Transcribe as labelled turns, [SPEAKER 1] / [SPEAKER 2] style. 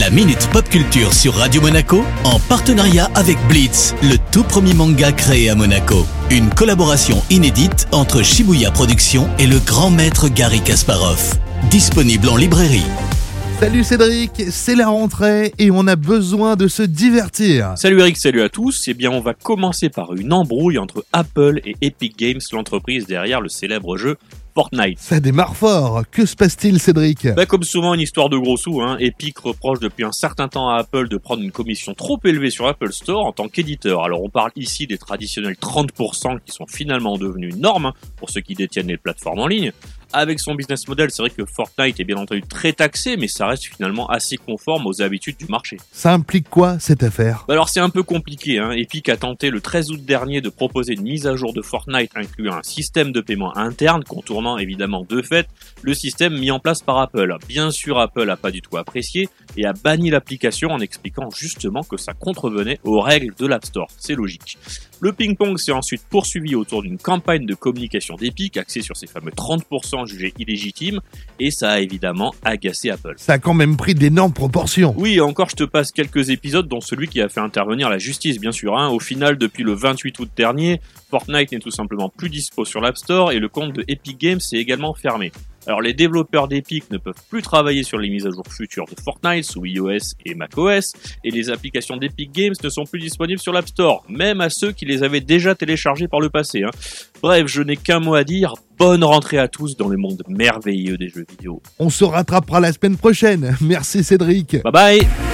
[SPEAKER 1] La Minute Pop Culture sur Radio Monaco en partenariat avec Blitz, le tout premier manga créé à Monaco. Une collaboration inédite entre Shibuya Productions et le grand maître Gary Kasparov. Disponible en librairie.
[SPEAKER 2] Salut Cédric, c'est la rentrée et on a besoin de se divertir.
[SPEAKER 3] Salut Eric, salut à tous. Eh bien, on va commencer par une embrouille entre Apple et Epic Games, l'entreprise derrière le célèbre jeu Fortnite.
[SPEAKER 2] Ça démarre fort. Que se passe-t-il, Cédric?
[SPEAKER 3] Bah, comme souvent, une histoire de gros sous. Hein. Epic reproche depuis un certain temps à Apple de prendre une commission trop élevée sur Apple Store en tant qu'éditeur. Alors, on parle ici des traditionnels 30% qui sont finalement devenus normes hein, pour ceux qui détiennent les plateformes en ligne avec son business model, c'est vrai que Fortnite est bien entendu très taxé, mais ça reste finalement assez conforme aux habitudes du marché.
[SPEAKER 2] Ça implique quoi cette affaire?
[SPEAKER 3] Bah Alors c'est un peu compliqué. Hein. Epic a tenté le 13 août dernier de proposer une mise à jour de Fortnite incluant un système de paiement interne, contournant évidemment de fait le système mis en place par Apple. Bien sûr, Apple a pas du tout apprécié et a banni l'application en expliquant justement que ça contrevenait aux règles de l'App Store. C'est logique. Le ping-pong s'est ensuite poursuivi autour d'une campagne de communication d'Epic axée sur ces fameux 30% jugés illégitimes et ça a évidemment agacé Apple.
[SPEAKER 2] Ça a quand même pris d'énormes proportions.
[SPEAKER 3] Oui, encore je te passe quelques épisodes dont celui qui a fait intervenir la justice bien sûr. Hein. Au final, depuis le 28 août dernier, Fortnite n'est tout simplement plus dispo sur l'App Store et le compte de Epic Games s'est également fermé. Alors les développeurs d'Epic ne peuvent plus travailler sur les mises à jour futures de Fortnite sous iOS et macOS, et les applications d'Epic Games ne sont plus disponibles sur l'App Store, même à ceux qui les avaient déjà téléchargées par le passé. Hein. Bref, je n'ai qu'un mot à dire, bonne rentrée à tous dans le monde merveilleux des jeux vidéo.
[SPEAKER 2] On se rattrapera la semaine prochaine. Merci Cédric.
[SPEAKER 3] Bye bye